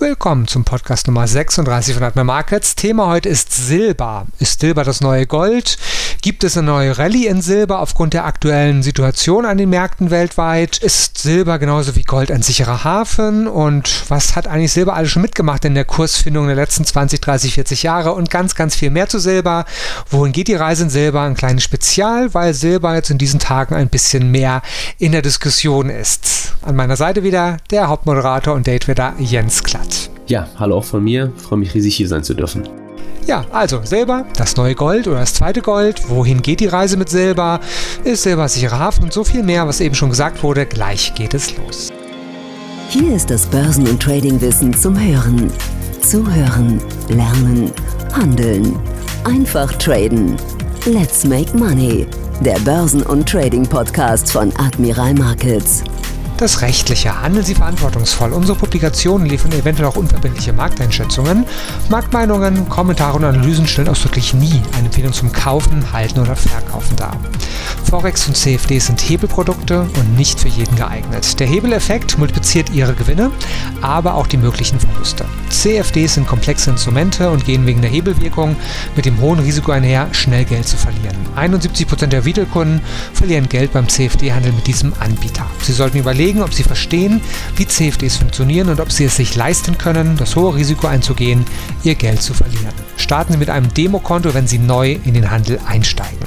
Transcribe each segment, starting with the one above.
Willkommen zum Podcast Nummer 36 von Atme Markets. Thema heute ist Silber. Ist Silber das neue Gold? Gibt es eine neue Rallye in Silber aufgrund der aktuellen Situation an den Märkten weltweit? Ist Silber genauso wie Gold ein sicherer Hafen? Und was hat eigentlich Silber alles schon mitgemacht in der Kursfindung der letzten 20, 30, 40 Jahre? Und ganz, ganz viel mehr zu Silber. Wohin geht die Reise in Silber? Ein kleines Spezial, weil Silber jetzt in diesen Tagen ein bisschen mehr in der Diskussion ist. An meiner Seite wieder der Hauptmoderator und Datewetter Jens Klatt. Ja, hallo auch von mir. Freue mich riesig hier sein zu dürfen. Ja, also Silber, das neue Gold oder das zweite Gold. Wohin geht die Reise mit Silber? Ist Silber sicherer Hafen und so viel mehr, was eben schon gesagt wurde. Gleich geht es los. Hier ist das Börsen- und Tradingwissen zum Hören. Zuhören, lernen, handeln. Einfach traden. Let's make money. Der Börsen- und Trading-Podcast von Admiral Markets. Das Rechtliche. Handeln Sie verantwortungsvoll. Unsere Publikationen liefern eventuell auch unverbindliche Markteinschätzungen. Marktmeinungen, Kommentare und Analysen stellen ausdrücklich nie eine Empfehlung zum Kaufen, Halten oder Verkaufen dar. Forex und CFDs sind Hebelprodukte und nicht für jeden geeignet. Der Hebeleffekt multipliziert Ihre Gewinne, aber auch die möglichen Verluste. CFDs sind komplexe Instrumente und gehen wegen der Hebelwirkung mit dem hohen Risiko einher, schnell Geld zu verlieren. 71% der Retail-Kunden verlieren Geld beim CFD-Handel mit diesem Anbieter. Sie sollten überlegen, ob sie verstehen, wie CFDs funktionieren und ob sie es sich leisten können, das hohe Risiko einzugehen, ihr Geld zu verlieren. Starten Sie mit einem Demokonto, wenn Sie neu in den Handel einsteigen.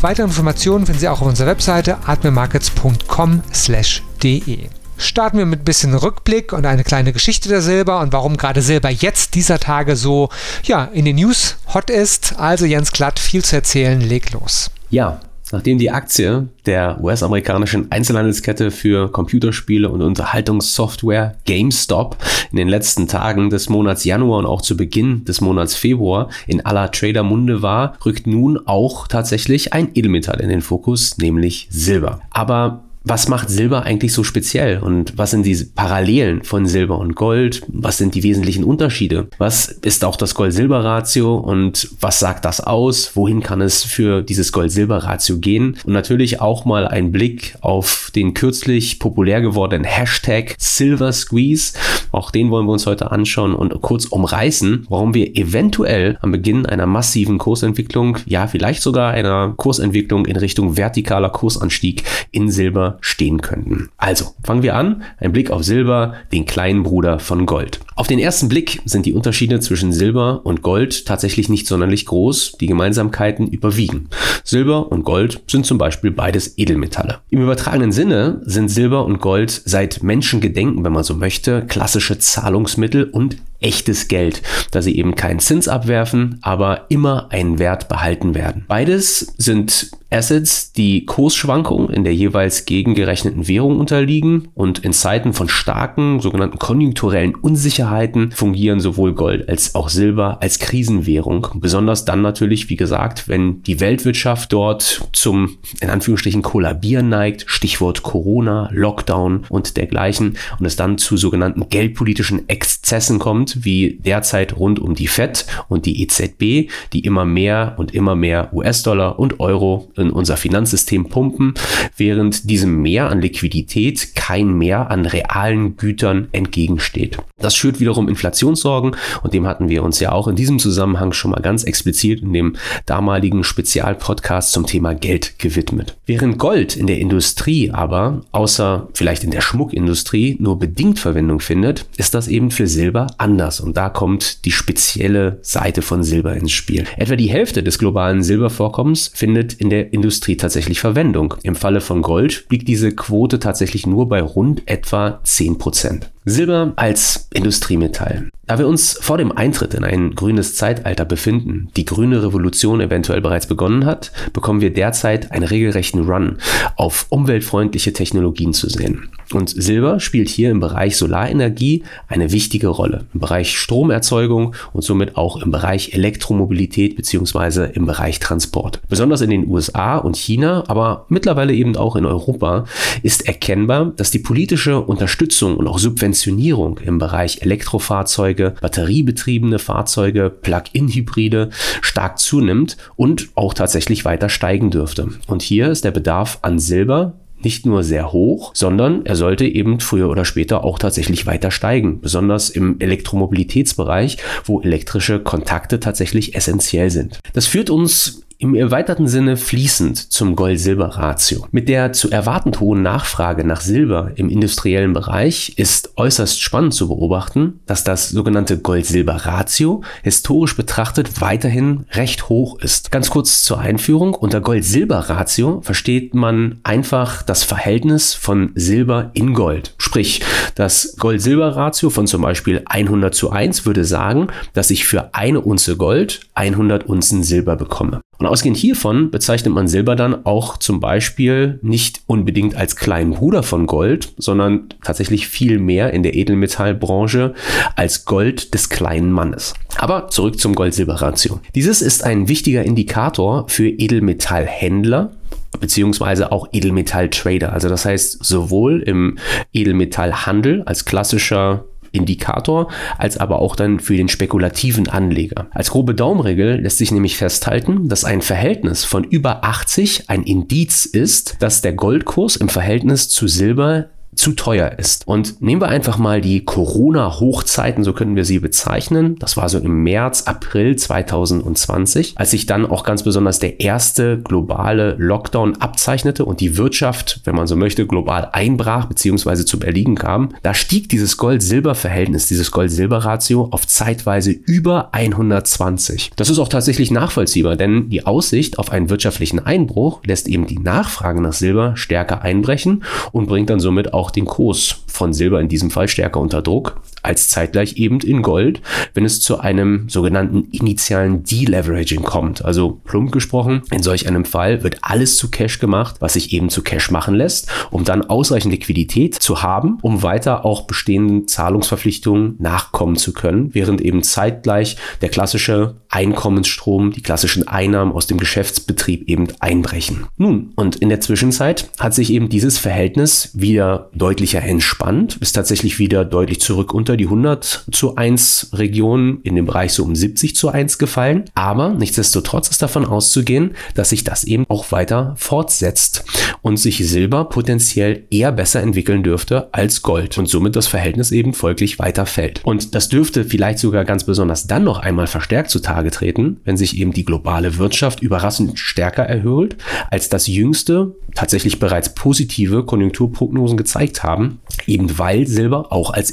Weitere Informationen finden Sie auch auf unserer Webseite atmemarkets.com/de. Starten wir mit ein bisschen Rückblick und eine kleine Geschichte der Silber und warum gerade Silber jetzt dieser Tage so ja, in den News hot ist. Also Jens Glatt, viel zu erzählen, leg los. Ja, Nachdem die Aktie der US-amerikanischen Einzelhandelskette für Computerspiele und Unterhaltungssoftware GameStop in den letzten Tagen des Monats Januar und auch zu Beginn des Monats Februar in aller Trader-Munde war, rückt nun auch tatsächlich ein Edelmetall in den Fokus, nämlich Silber. Aber was macht Silber eigentlich so speziell und was sind die Parallelen von Silber und Gold? Was sind die wesentlichen Unterschiede? Was ist auch das Gold-Silber-Ratio und was sagt das aus? Wohin kann es für dieses Gold-Silber-Ratio gehen? Und natürlich auch mal ein Blick auf den kürzlich populär gewordenen Hashtag Silver Squeeze. Auch den wollen wir uns heute anschauen und kurz umreißen, warum wir eventuell am Beginn einer massiven Kursentwicklung, ja vielleicht sogar einer Kursentwicklung in Richtung vertikaler Kursanstieg in Silber stehen könnten. Also, fangen wir an. Ein Blick auf Silber, den kleinen Bruder von Gold. Auf den ersten Blick sind die Unterschiede zwischen Silber und Gold tatsächlich nicht sonderlich groß. Die Gemeinsamkeiten überwiegen. Silber und Gold sind zum Beispiel beides Edelmetalle. Im übertragenen Sinne sind Silber und Gold seit Menschengedenken, wenn man so möchte, klassische Zahlungsmittel und echtes Geld, da sie eben keinen Zins abwerfen, aber immer einen Wert behalten werden. Beides sind Assets, die Kursschwankungen in der jeweils gegengerechneten Währung unterliegen und in Zeiten von starken sogenannten konjunkturellen Unsicherheiten fungieren sowohl Gold als auch Silber als Krisenwährung. Besonders dann natürlich, wie gesagt, wenn die Weltwirtschaft dort zum in Anführungsstrichen Kollabieren neigt, Stichwort Corona, Lockdown und dergleichen und es dann zu sogenannten geldpolitischen Exzessen kommt, wie derzeit rund um die Fed und die EZB, die immer mehr und immer mehr US-Dollar und Euro in unser Finanzsystem pumpen, während diesem Mehr an Liquidität kein Mehr an realen Gütern entgegensteht. Das schürt wiederum Inflationssorgen und dem hatten wir uns ja auch in diesem Zusammenhang schon mal ganz explizit in dem damaligen Spezialpodcast zum Thema Geld gewidmet. Während Gold in der Industrie aber, außer vielleicht in der Schmuckindustrie, nur bedingt Verwendung findet, ist das eben für Silber anders und da kommt die spezielle Seite von Silber ins Spiel. Etwa die Hälfte des globalen Silbervorkommens findet in der Industrie tatsächlich Verwendung. Im Falle von Gold liegt diese Quote tatsächlich nur bei rund etwa 10 Prozent. Silber als Industriemetall. Da wir uns vor dem Eintritt in ein grünes Zeitalter befinden, die grüne Revolution eventuell bereits begonnen hat, bekommen wir derzeit einen regelrechten Run auf umweltfreundliche Technologien zu sehen. Und Silber spielt hier im Bereich Solarenergie eine wichtige Rolle, im Bereich Stromerzeugung und somit auch im Bereich Elektromobilität beziehungsweise im Bereich Transport. Besonders in den USA und China, aber mittlerweile eben auch in Europa ist erkennbar, dass die politische Unterstützung und auch Subventionierung im Bereich Elektrofahrzeuge Fahrzeuge, batteriebetriebene Fahrzeuge, Plug-in-Hybride stark zunimmt und auch tatsächlich weiter steigen dürfte. Und hier ist der Bedarf an Silber nicht nur sehr hoch, sondern er sollte eben früher oder später auch tatsächlich weiter steigen, besonders im Elektromobilitätsbereich, wo elektrische Kontakte tatsächlich essentiell sind. Das führt uns im erweiterten Sinne fließend zum Gold-Silber-Ratio. Mit der zu erwartend hohen Nachfrage nach Silber im industriellen Bereich ist äußerst spannend zu beobachten, dass das sogenannte Gold-Silber-Ratio historisch betrachtet weiterhin recht hoch ist. Ganz kurz zur Einführung. Unter Gold-Silber-Ratio versteht man einfach das Verhältnis von Silber in Gold. Sprich, das Gold-Silber-Ratio von zum Beispiel 100 zu 1 würde sagen, dass ich für eine Unze Gold 100 Unzen Silber bekomme. Und ausgehend hiervon bezeichnet man Silber dann auch zum Beispiel nicht unbedingt als kleinen Bruder von Gold, sondern tatsächlich viel mehr in der Edelmetallbranche als Gold des kleinen Mannes. Aber zurück zum Gold-Silber-Ratio. Dieses ist ein wichtiger Indikator für Edelmetallhändler, beziehungsweise auch Edelmetalltrader. Also das heißt sowohl im Edelmetallhandel als klassischer Indikator, als aber auch dann für den spekulativen Anleger. Als grobe Daumenregel lässt sich nämlich festhalten, dass ein Verhältnis von über 80 ein Indiz ist, dass der Goldkurs im Verhältnis zu Silber zu teuer ist. Und nehmen wir einfach mal die Corona-Hochzeiten, so können wir sie bezeichnen. Das war so im März, April 2020, als sich dann auch ganz besonders der erste globale Lockdown abzeichnete und die Wirtschaft, wenn man so möchte, global einbrach bzw. zum Erliegen kam. Da stieg dieses Gold-Silber-Verhältnis, dieses Gold-Silber-Ratio auf zeitweise über 120. Das ist auch tatsächlich nachvollziehbar, denn die Aussicht auf einen wirtschaftlichen Einbruch lässt eben die Nachfrage nach Silber stärker einbrechen und bringt dann somit auch auch den Kurs von Silber in diesem Fall stärker unter Druck als zeitgleich eben in Gold, wenn es zu einem sogenannten initialen Deleveraging kommt. Also plump gesprochen, in solch einem Fall wird alles zu Cash gemacht, was sich eben zu Cash machen lässt, um dann ausreichend Liquidität zu haben, um weiter auch bestehenden Zahlungsverpflichtungen nachkommen zu können, während eben zeitgleich der klassische Einkommensstrom, die klassischen Einnahmen aus dem Geschäftsbetrieb eben einbrechen. Nun, und in der Zwischenzeit hat sich eben dieses Verhältnis wieder deutlicher entspannt, ist tatsächlich wieder deutlich zurück unter die 100 zu 1 Region in dem Bereich so um 70 zu 1 gefallen. Aber nichtsdestotrotz ist davon auszugehen, dass sich das eben auch weiter fortsetzt und sich Silber potenziell eher besser entwickeln dürfte als Gold und somit das Verhältnis eben folglich weiter fällt. Und das dürfte vielleicht sogar ganz besonders dann noch einmal verstärkt zutage treten, wenn sich eben die globale Wirtschaft überraschend stärker erhöht, als das jüngste tatsächlich bereits positive Konjunkturprognosen gezeigt haben, eben weil Silber auch als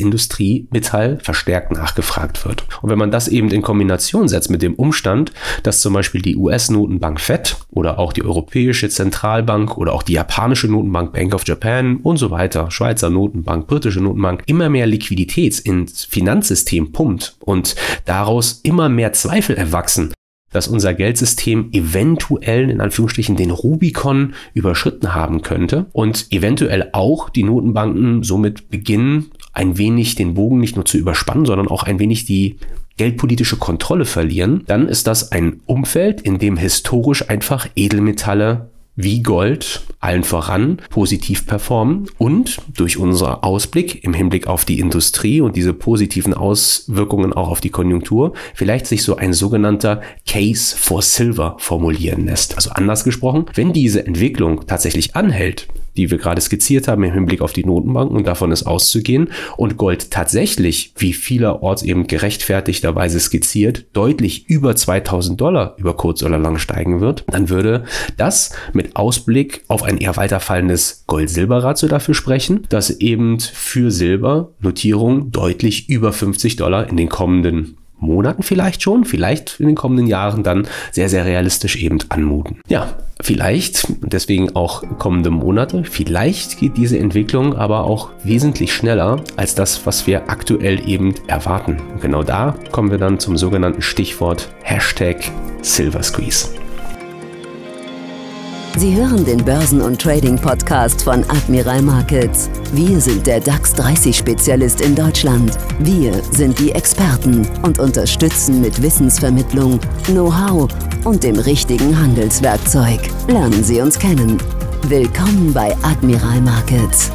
Industriemetall verstärkt nachgefragt wird. Und wenn man das eben in Kombination setzt mit dem Umstand, dass zum Beispiel die US-Notenbank Fed oder auch die Europäische Zentralbank oder auch die japanische Notenbank Bank of Japan und so weiter, Schweizer Notenbank, britische Notenbank, immer mehr Liquidität ins Finanzsystem pumpt und daraus immer mehr Zweifel erwachsen, dass unser Geldsystem eventuell in Anführungsstrichen den Rubikon überschritten haben könnte und eventuell auch die Notenbanken somit beginnen, ein wenig den Bogen nicht nur zu überspannen, sondern auch ein wenig die geldpolitische Kontrolle verlieren, dann ist das ein Umfeld, in dem historisch einfach Edelmetalle wie Gold allen voran positiv performen und durch unseren Ausblick im Hinblick auf die Industrie und diese positiven Auswirkungen auch auf die Konjunktur vielleicht sich so ein sogenannter Case for Silver formulieren lässt. Also anders gesprochen, wenn diese Entwicklung tatsächlich anhält, die wir gerade skizziert haben im Hinblick auf die Notenbanken und davon ist auszugehen. Und Gold tatsächlich, wie vielerorts eben gerechtfertigterweise skizziert, deutlich über 2000 Dollar über kurz oder lang steigen wird, dann würde das mit Ausblick auf ein eher weiterfallendes Gold-Silber-Ratio dafür sprechen, dass eben für Silber Notierungen deutlich über 50 Dollar in den kommenden Monaten vielleicht schon, vielleicht in den kommenden Jahren dann sehr, sehr realistisch eben anmuten. Ja, vielleicht, deswegen auch kommende Monate, vielleicht geht diese Entwicklung aber auch wesentlich schneller als das, was wir aktuell eben erwarten. Und genau da kommen wir dann zum sogenannten Stichwort Hashtag Silver Squeeze. Sie hören den Börsen- und Trading-Podcast von Admiral Markets. Wir sind der DAX 30-Spezialist in Deutschland. Wir sind die Experten und unterstützen mit Wissensvermittlung, Know-how und dem richtigen Handelswerkzeug. Lernen Sie uns kennen. Willkommen bei Admiral Markets.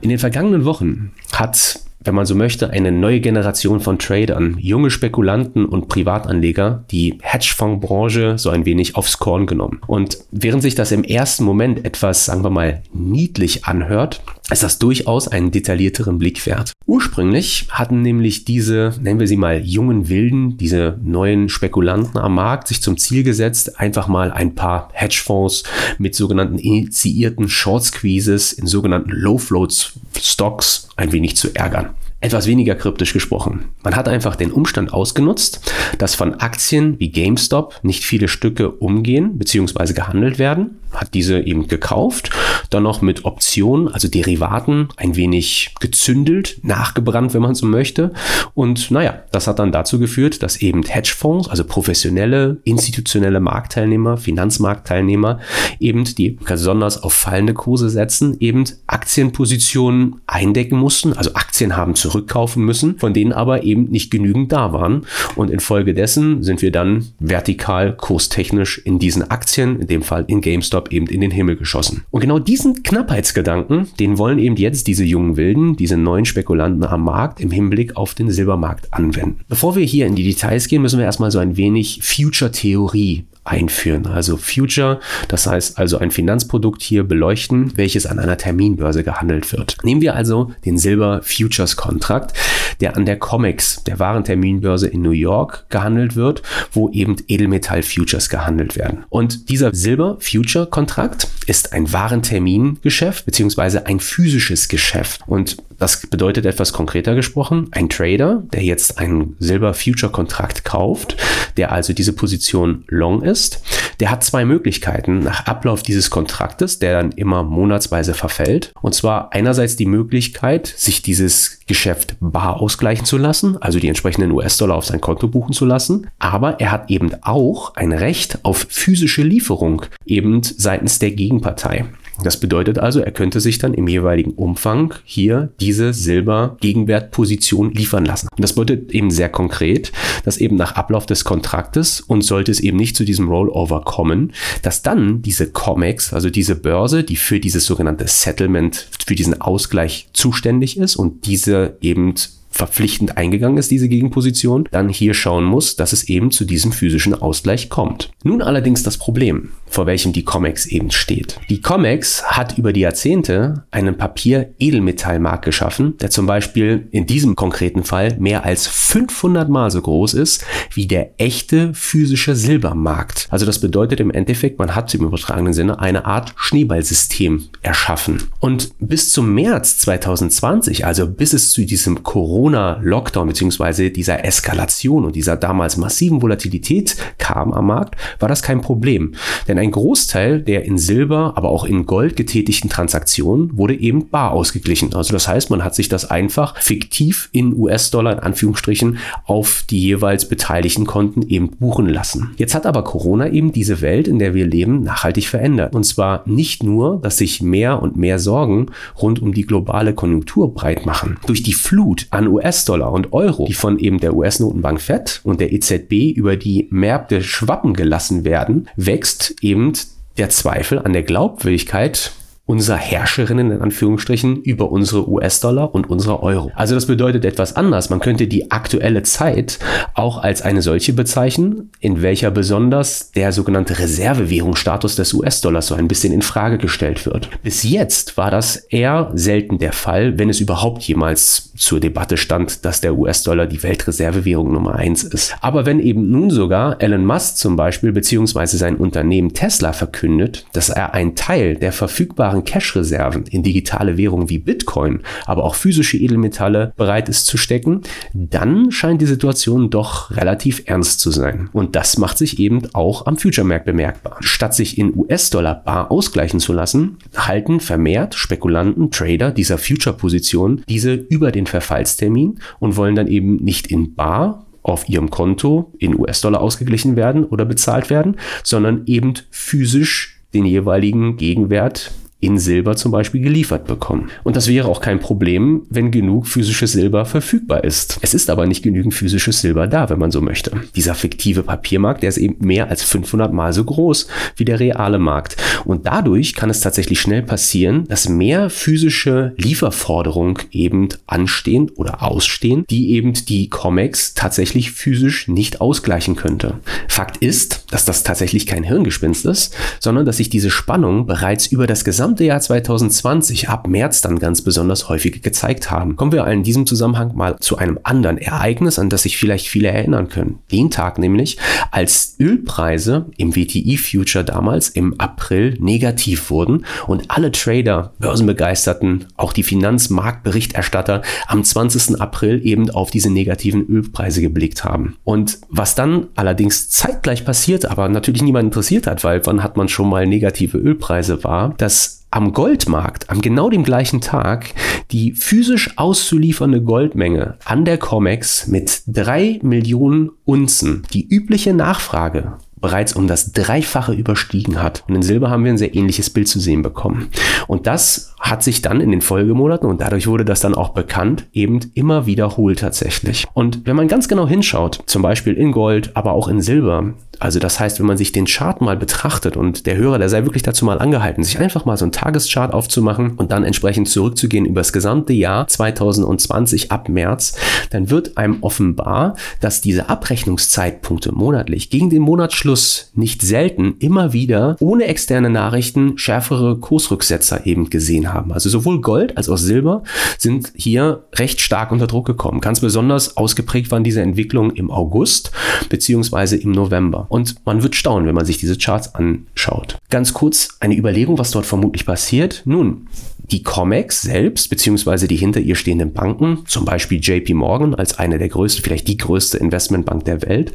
In den vergangenen Wochen hat wenn man so möchte, eine neue Generation von Tradern, junge Spekulanten und Privatanleger, die Hedgefondsbranche so ein wenig aufs Korn genommen. Und während sich das im ersten Moment etwas, sagen wir mal, niedlich anhört, ist das durchaus einen detaillierteren Blick wert. Ursprünglich hatten nämlich diese, nennen wir sie mal jungen Wilden, diese neuen Spekulanten am Markt sich zum Ziel gesetzt, einfach mal ein paar Hedgefonds mit sogenannten initiierten Short Squeezes in sogenannten Low Floats Stocks ein wenig zu ärgern etwas weniger kryptisch gesprochen. Man hat einfach den Umstand ausgenutzt, dass von Aktien wie GameStop nicht viele Stücke umgehen bzw. gehandelt werden, hat diese eben gekauft, dann noch mit Optionen, also Derivaten, ein wenig gezündelt, nachgebrannt, wenn man so möchte. Und naja, das hat dann dazu geführt, dass eben Hedgefonds, also professionelle, institutionelle Marktteilnehmer, Finanzmarktteilnehmer, eben die besonders auf fallende Kurse setzen, eben Aktienpositionen eindecken mussten, also Aktien haben zurück zurückkaufen müssen, von denen aber eben nicht genügend da waren. Und infolgedessen sind wir dann vertikal kurstechnisch in diesen Aktien, in dem Fall in GameStop, eben in den Himmel geschossen. Und genau diesen Knappheitsgedanken, den wollen eben jetzt diese jungen Wilden, diese neuen Spekulanten am Markt im Hinblick auf den Silbermarkt anwenden. Bevor wir hier in die Details gehen, müssen wir erstmal so ein wenig Future-Theorie einführen. Also Future, das heißt also ein Finanzprodukt hier beleuchten, welches an einer Terminbörse gehandelt wird. Nehmen wir also den Silber Futures Kontrakt, der an der COMEX, der Warenterminbörse in New York gehandelt wird, wo eben Edelmetall Futures gehandelt werden. Und dieser Silber Future Kontrakt ist ein Warentermingeschäft beziehungsweise ein physisches Geschäft. Und das bedeutet etwas konkreter gesprochen, ein Trader, der jetzt einen Silber Future Kontrakt kauft, der also diese Position long ist, der hat zwei Möglichkeiten nach Ablauf dieses Kontraktes, der dann immer monatsweise verfällt. Und zwar einerseits die Möglichkeit, sich dieses Geschäft bar ausgleichen zu lassen, also die entsprechenden US-Dollar auf sein Konto buchen zu lassen. Aber er hat eben auch ein Recht auf physische Lieferung, eben seitens der Gegenpartei. Das bedeutet also, er könnte sich dann im jeweiligen Umfang hier diese Silber-Gegenwertposition liefern lassen. Und das bedeutet eben sehr konkret, dass eben nach Ablauf des Kontraktes und sollte es eben nicht zu diesem Rollover kommen, dass dann diese COMEX, also diese Börse, die für dieses sogenannte Settlement, für diesen Ausgleich zuständig ist und diese eben verpflichtend eingegangen ist, diese Gegenposition, dann hier schauen muss, dass es eben zu diesem physischen Ausgleich kommt. Nun allerdings das Problem vor welchem die COMEX eben steht. Die COMEX hat über die Jahrzehnte einen Papier-Edelmetallmarkt geschaffen, der zum Beispiel in diesem konkreten Fall mehr als 500 Mal so groß ist wie der echte physische Silbermarkt. Also das bedeutet im Endeffekt, man hat im übertragenen Sinne eine Art Schneeballsystem erschaffen. Und bis zum März 2020, also bis es zu diesem Corona-Lockdown bzw. dieser Eskalation und dieser damals massiven Volatilität kam am Markt, war das kein Problem. Denn denn ein Großteil der in Silber, aber auch in Gold getätigten Transaktionen wurde eben bar ausgeglichen. Also das heißt, man hat sich das einfach fiktiv in US-Dollar in Anführungsstrichen auf die jeweils beteiligten Konten eben buchen lassen. Jetzt hat aber Corona eben diese Welt, in der wir leben, nachhaltig verändert. Und zwar nicht nur, dass sich mehr und mehr Sorgen rund um die globale Konjunktur breit machen. Durch die Flut an US-Dollar und Euro, die von eben der US-Notenbank Fed und der EZB über die Märkte schwappen gelassen werden, wächst eben der Zweifel an der Glaubwürdigkeit unserer Herrscherinnen in Anführungsstrichen über unsere US-Dollar und unsere Euro. Also das bedeutet etwas anders. Man könnte die aktuelle Zeit auch als eine solche bezeichnen, in welcher besonders der sogenannte Reservewährungsstatus des US-Dollars so ein bisschen in Frage gestellt wird. Bis jetzt war das eher selten der Fall, wenn es überhaupt jemals zur Debatte stand, dass der US-Dollar die Weltreservewährung Nummer eins ist. Aber wenn eben nun sogar Elon Musk zum Beispiel beziehungsweise sein Unternehmen Tesla verkündet, dass er einen Teil der verfügbaren verfügbaren Cash-Reserven in digitale Währungen wie Bitcoin, aber auch physische Edelmetalle bereit ist zu stecken, dann scheint die Situation doch relativ ernst zu sein. Und das macht sich eben auch am Future-Markt bemerkbar. Statt sich in US-Dollar bar ausgleichen zu lassen, halten vermehrt Spekulanten, Trader dieser Future-Position diese über den Verfallstermin und wollen dann eben nicht in bar auf ihrem Konto in US-Dollar ausgeglichen werden oder bezahlt werden, sondern eben physisch den jeweiligen Gegenwert in Silber zum Beispiel geliefert bekommen. Und das wäre auch kein Problem, wenn genug physisches Silber verfügbar ist. Es ist aber nicht genügend physisches Silber da, wenn man so möchte. Dieser fiktive Papiermarkt, der ist eben mehr als 500 mal so groß wie der reale Markt. Und dadurch kann es tatsächlich schnell passieren, dass mehr physische Lieferforderungen eben anstehen oder ausstehen, die eben die COMEX tatsächlich physisch nicht ausgleichen könnte. Fakt ist, dass das tatsächlich kein Hirngespinst ist, sondern dass sich diese Spannung bereits über das gesamte gesamte Jahr 2020, ab März dann ganz besonders häufig gezeigt haben. Kommen wir in diesem Zusammenhang mal zu einem anderen Ereignis, an das sich vielleicht viele erinnern können. Den Tag nämlich, als Ölpreise im WTI-Future damals im April negativ wurden und alle Trader, Börsenbegeisterten, auch die Finanzmarktberichterstatter am 20. April eben auf diese negativen Ölpreise geblickt haben. Und was dann allerdings zeitgleich passiert, aber natürlich niemand interessiert hat, weil wann hat man schon mal negative Ölpreise war, dass am Goldmarkt am genau dem gleichen Tag die physisch auszuliefernde Goldmenge an der COMEX mit drei Millionen Unzen die übliche Nachfrage bereits um das Dreifache überstiegen hat. Und in Silber haben wir ein sehr ähnliches Bild zu sehen bekommen. Und das hat sich dann in den Folgemonaten, und dadurch wurde das dann auch bekannt, eben immer wiederholt tatsächlich. Und wenn man ganz genau hinschaut, zum Beispiel in Gold, aber auch in Silber, also das heißt, wenn man sich den Chart mal betrachtet und der Hörer, der sei wirklich dazu mal angehalten, sich einfach mal so einen Tageschart aufzumachen und dann entsprechend zurückzugehen über das gesamte Jahr 2020 ab März, dann wird einem offenbar, dass diese Abrechnungszeitpunkte monatlich gegen den Monatsschluss nicht selten immer wieder ohne externe Nachrichten schärfere Kursrücksetzer eben gesehen haben. Also sowohl Gold als auch Silber sind hier recht stark unter Druck gekommen. Ganz besonders ausgeprägt waren diese Entwicklungen im August beziehungsweise im November. Und man wird staunen, wenn man sich diese Charts anschaut. Ganz kurz eine Überlegung, was dort vermutlich passiert. Nun, die COMEX selbst, beziehungsweise die hinter ihr stehenden Banken, zum Beispiel JP Morgan als eine der größten, vielleicht die größte Investmentbank der Welt,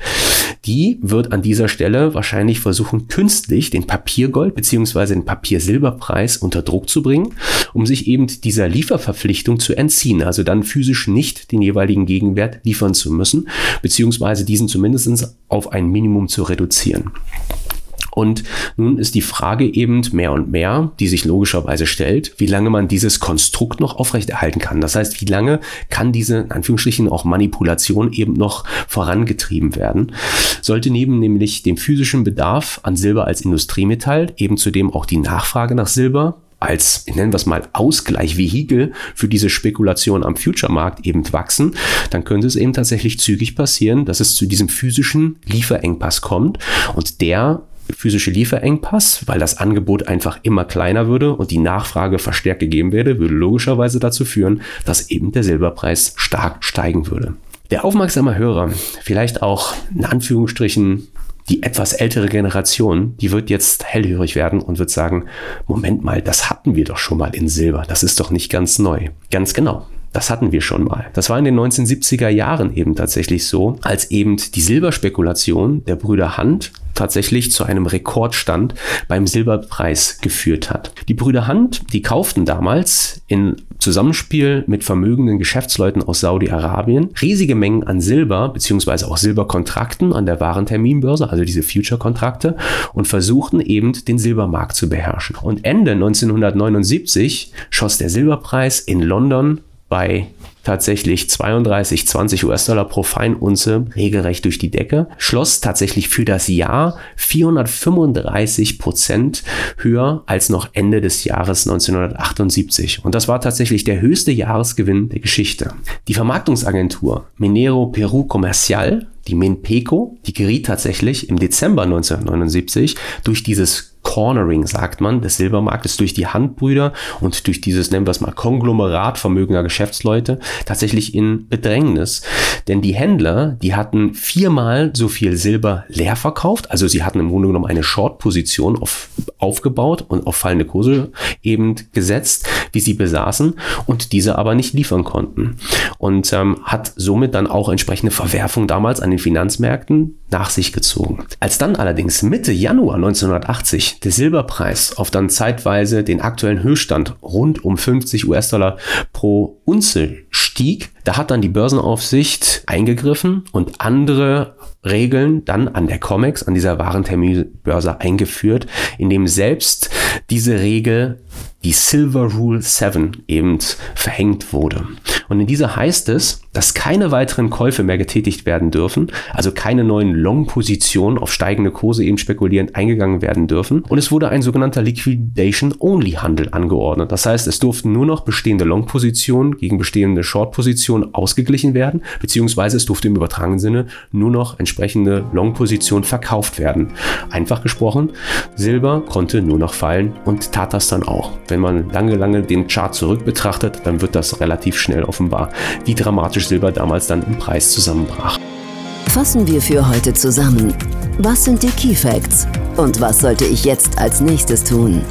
die wird an dieser Stelle wahrscheinlich versuchen, künstlich den Papiergold beziehungsweise den Papiersilberpreis unter Druck zu bringen, um sich eben dieser Lieferverpflichtung zu entziehen, also dann physisch nicht den jeweiligen Gegenwert liefern zu müssen, beziehungsweise diesen zumindest auf ein Minimum zu reduzieren. Und nun ist die Frage eben mehr und mehr, die sich logischerweise stellt, wie lange man dieses Konstrukt noch aufrechterhalten kann. Das heißt, wie lange kann diese, in Anführungsstrichen, auch Manipulation eben noch vorangetrieben werden. Sollte neben nämlich dem physischen Bedarf an Silber als Industriemetall eben zudem auch die Nachfrage nach Silber als, nennen wir es mal, Ausgleich, Vehikel für diese Spekulation am Future-Markt eben wachsen, dann könnte es eben tatsächlich zügig passieren, dass es zu diesem physischen Lieferengpass kommt und der physische Lieferengpass, weil das Angebot einfach immer kleiner würde und die Nachfrage verstärkt gegeben werde, würde logischerweise dazu führen, dass eben der Silberpreis stark steigen würde. Der aufmerksame Hörer, vielleicht auch in Anführungsstrichen die etwas ältere Generation, die wird jetzt hellhörig werden und wird sagen, Moment mal, das hatten wir doch schon mal in Silber, das ist doch nicht ganz neu. Ganz genau. Das hatten wir schon mal. Das war in den 1970er Jahren eben tatsächlich so, als eben die Silberspekulation der Brüder Hand tatsächlich zu einem Rekordstand beim Silberpreis geführt hat. Die Brüder Hand, die kauften damals in Zusammenspiel mit vermögenden Geschäftsleuten aus Saudi-Arabien riesige Mengen an Silber bzw. auch Silberkontrakten an der Warenterminbörse, also diese Future-Kontrakte, und versuchten eben den Silbermarkt zu beherrschen. Und Ende 1979 schoss der Silberpreis in London bei tatsächlich 32, 20 US-Dollar pro Feinunze regelrecht durch die Decke, schloss tatsächlich für das Jahr 435 Prozent höher als noch Ende des Jahres 1978. Und das war tatsächlich der höchste Jahresgewinn der Geschichte. Die Vermarktungsagentur Minero Peru Comercial die Minpeco, die geriet tatsächlich im Dezember 1979 durch dieses Cornering, sagt man, des Silbermarktes durch die Handbrüder und durch dieses, nennen wir es mal, Konglomerat vermögender Geschäftsleute tatsächlich in Bedrängnis. Denn die Händler, die hatten viermal so viel Silber leer verkauft, also sie hatten im Grunde genommen eine Short-Position auf, aufgebaut und auf fallende Kurse eben gesetzt, wie sie besaßen und diese aber nicht liefern konnten. Und ähm, hat somit dann auch entsprechende Verwerfung damals an den Finanzmärkten nach sich gezogen. Als dann allerdings Mitte Januar 1980 der Silberpreis auf dann zeitweise den aktuellen Höchststand rund um 50 US-Dollar pro Unze stieg, da hat dann die Börsenaufsicht eingegriffen und andere Regeln dann an der COMEX, an dieser Warenterminbörse eingeführt, indem selbst diese Regel die Silver Rule 7 eben verhängt wurde. Und in dieser heißt es, dass keine weiteren Käufe mehr getätigt werden dürfen, also keine neuen Long-Positionen auf steigende Kurse eben spekulierend eingegangen werden dürfen. Und es wurde ein sogenannter Liquidation-Only-Handel angeordnet. Das heißt, es durften nur noch bestehende Long-Positionen gegen bestehende Short-Positionen ausgeglichen werden, beziehungsweise es durfte im übertragenen Sinne nur noch entsprechende Long-Positionen verkauft werden. Einfach gesprochen, Silber konnte nur noch fallen und tat das dann auch. Wenn man lange, lange den Chart zurück betrachtet, dann wird das relativ schnell offenbar, wie dramatisch Silber damals dann im Preis zusammenbrach. Fassen wir für heute zusammen. Was sind die Key Facts? Und was sollte ich jetzt als nächstes tun?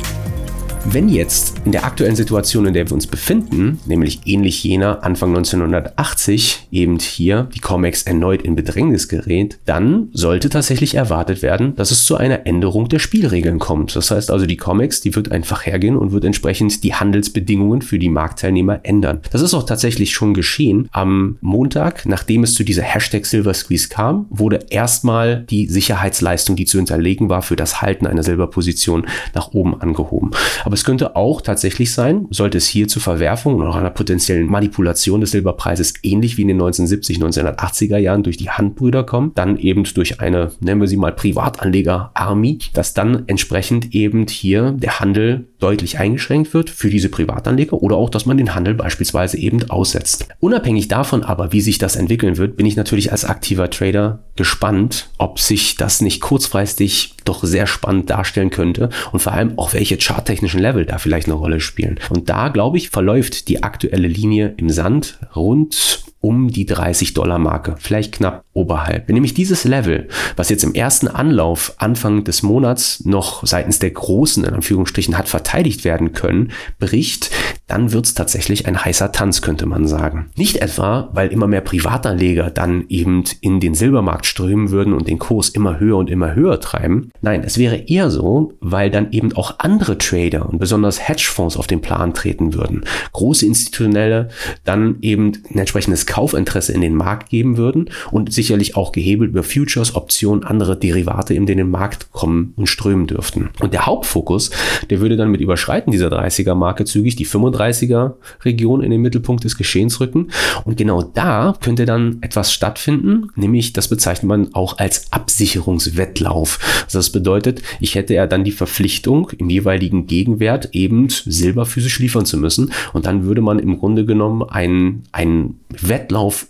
Wenn jetzt in der aktuellen Situation, in der wir uns befinden, nämlich ähnlich jener Anfang 1980, eben hier die Comex erneut in Bedrängnis gerät, dann sollte tatsächlich erwartet werden, dass es zu einer Änderung der Spielregeln kommt. Das heißt also, die Comex, die wird einfach hergehen und wird entsprechend die Handelsbedingungen für die Marktteilnehmer ändern. Das ist auch tatsächlich schon geschehen. Am Montag, nachdem es zu dieser Hashtag Silver Squeeze kam, wurde erstmal die Sicherheitsleistung, die zu hinterlegen war für das Halten einer Silberposition, nach oben angehoben. Aber es könnte auch tatsächlich sein, sollte es hier zu Verwerfungen oder einer potenziellen Manipulation des Silberpreises ähnlich wie in den 1970, 1980er Jahren durch die Handbrüder kommen, dann eben durch eine, nennen wir sie mal Privatanleger-Army, dass dann entsprechend eben hier der Handel deutlich eingeschränkt wird für diese Privatanleger oder auch, dass man den Handel beispielsweise eben aussetzt. Unabhängig davon aber, wie sich das entwickeln wird, bin ich natürlich als aktiver Trader gespannt, ob sich das nicht kurzfristig doch sehr spannend darstellen könnte und vor allem auch welche charttechnischen Level da vielleicht eine Rolle spielen. Und da, glaube ich, verläuft die aktuelle Linie im Sand rund um die 30 Dollar Marke, vielleicht knapp oberhalb. Wenn nämlich dieses Level, was jetzt im ersten Anlauf Anfang des Monats noch seitens der Großen in Anführungsstrichen hat verteidigt werden können, bricht, dann wird es tatsächlich ein heißer Tanz, könnte man sagen. Nicht etwa, weil immer mehr Privatanleger dann eben in den Silbermarkt strömen würden und den Kurs immer höher und immer höher treiben. Nein, es wäre eher so, weil dann eben auch andere Trader und besonders Hedgefonds auf den Plan treten würden. Große institutionelle dann eben ein entsprechendes Kaufinteresse in den Markt geben würden und sicherlich auch gehebelt über Futures, Optionen, andere Derivate in den Markt kommen und strömen dürften. Und der Hauptfokus, der würde dann mit Überschreiten dieser 30er Marke zügig die 35er Region in den Mittelpunkt des Geschehens rücken. Und genau da könnte dann etwas stattfinden, nämlich das bezeichnet man auch als Absicherungswettlauf. Also das bedeutet, ich hätte ja dann die Verpflichtung, im jeweiligen Gegenwert eben Silber physisch liefern zu müssen. Und dann würde man im Grunde genommen einen, einen Wettlauf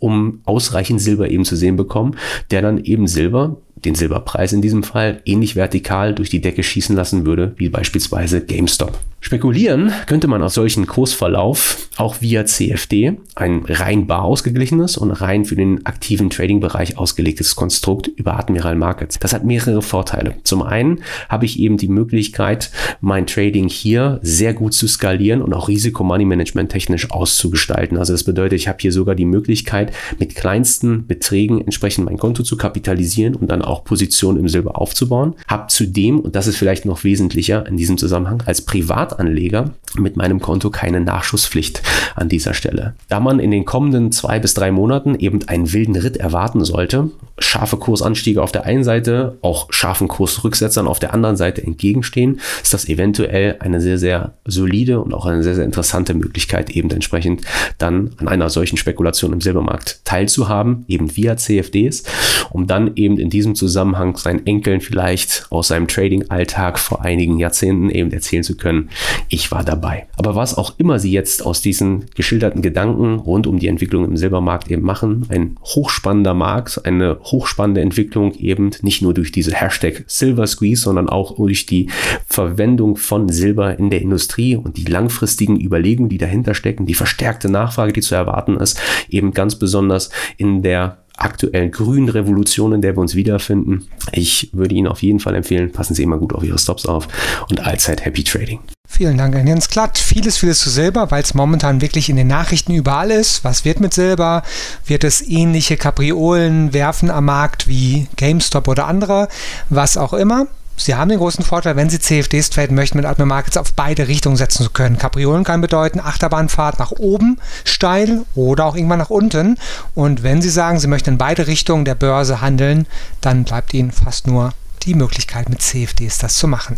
um ausreichend Silber eben zu sehen bekommen, der dann eben Silber den Silberpreis in diesem Fall ähnlich vertikal durch die Decke schießen lassen würde, wie beispielsweise GameStop. Spekulieren könnte man auf solchen Kursverlauf auch via CFD, ein rein bar ausgeglichenes und rein für den aktiven Trading-Bereich ausgelegtes Konstrukt über Admiral Markets. Das hat mehrere Vorteile. Zum einen habe ich eben die Möglichkeit, mein Trading hier sehr gut zu skalieren und auch Risiko-Money-Management technisch auszugestalten. Also das bedeutet, ich habe hier sogar die Möglichkeit, mit kleinsten Beträgen entsprechend mein Konto zu kapitalisieren und dann auch Positionen im Silber aufzubauen. Habe zudem, und das ist vielleicht noch wesentlicher in diesem Zusammenhang, als Privatanleger mit meinem Konto keine Nachschusspflicht an dieser Stelle. Da man in den kommenden zwei bis drei Monaten eben einen wilden Ritt erwarten sollte, scharfe Kursanstiege auf der einen Seite, auch scharfen Kursrücksetzern auf der anderen Seite entgegenstehen, ist das eventuell eine sehr, sehr solide und auch eine sehr, sehr interessante Möglichkeit, eben entsprechend dann an einer solchen Spekulation im Silbermarkt teilzuhaben, eben via CFDs, um dann eben in diesem Zusammenhang seinen Enkeln vielleicht aus seinem Trading-Alltag vor einigen Jahrzehnten eben erzählen zu können, ich war dabei. Aber was auch immer sie jetzt aus diesen geschilderten Gedanken rund um die Entwicklung im Silbermarkt eben machen, ein hochspannender Markt, eine hochspannende Entwicklung eben nicht nur durch diese Hashtag Silver Squeeze, sondern auch durch die Verwendung von Silber in der Industrie und die langfristigen Überlegungen, die dahinter stecken, die verstärkte Nachfrage, die zu erwarten ist, eben ganz besonders in der aktuellen grünen Revolution, in der wir uns wiederfinden. Ich würde Ihnen auf jeden Fall empfehlen, passen Sie immer gut auf Ihre Stops auf und allzeit Happy Trading. Vielen Dank an Jens Klatt. Vieles, vieles zu Silber, weil es momentan wirklich in den Nachrichten überall ist. Was wird mit Silber? Wird es ähnliche Kapriolen werfen am Markt wie GameStop oder andere? Was auch immer. Sie haben den großen Vorteil, wenn Sie CFDs traden möchten, mit Admiral Markets auf beide Richtungen setzen zu können. Kapriolen kann bedeuten Achterbahnfahrt nach oben steil oder auch irgendwann nach unten. Und wenn Sie sagen, Sie möchten in beide Richtungen der Börse handeln, dann bleibt Ihnen fast nur die Möglichkeit mit CFDs das zu machen.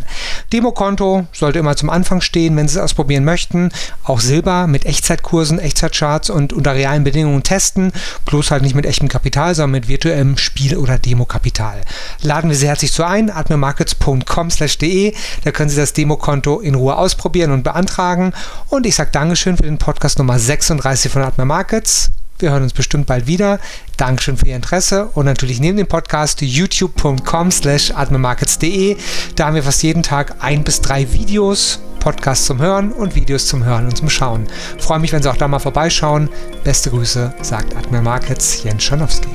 Demokonto sollte immer zum Anfang stehen, wenn Sie es ausprobieren möchten. Auch Silber mit Echtzeitkursen, Echtzeitcharts und unter realen Bedingungen testen. Bloß halt nicht mit echtem Kapital, sondern mit virtuellem Spiel- oder Demokapital. Laden wir Sie herzlich zu ein, admirmarkets.com/de. Da können Sie das Demokonto in Ruhe ausprobieren und beantragen. Und ich sage Dankeschön für den Podcast Nummer 36 von Admir Markets. Wir hören uns bestimmt bald wieder. Dankeschön für Ihr Interesse und natürlich neben dem Podcast youtube.com slash admirmarkets.de. Da haben wir fast jeden Tag ein bis drei Videos, Podcasts zum Hören und Videos zum Hören und zum Schauen. Freue mich, wenn Sie auch da mal vorbeischauen. Beste Grüße, sagt Admir Markets Jens Schanowski.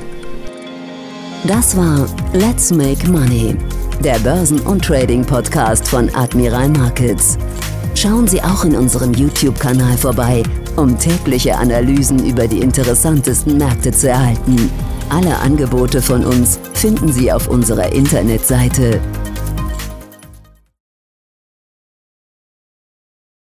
Das war Let's Make Money, der Börsen- und Trading-Podcast von Admiral Markets. Schauen Sie auch in unserem YouTube-Kanal vorbei, um tägliche Analysen über die interessantesten Märkte zu erhalten. Alle Angebote von uns finden Sie auf unserer Internetseite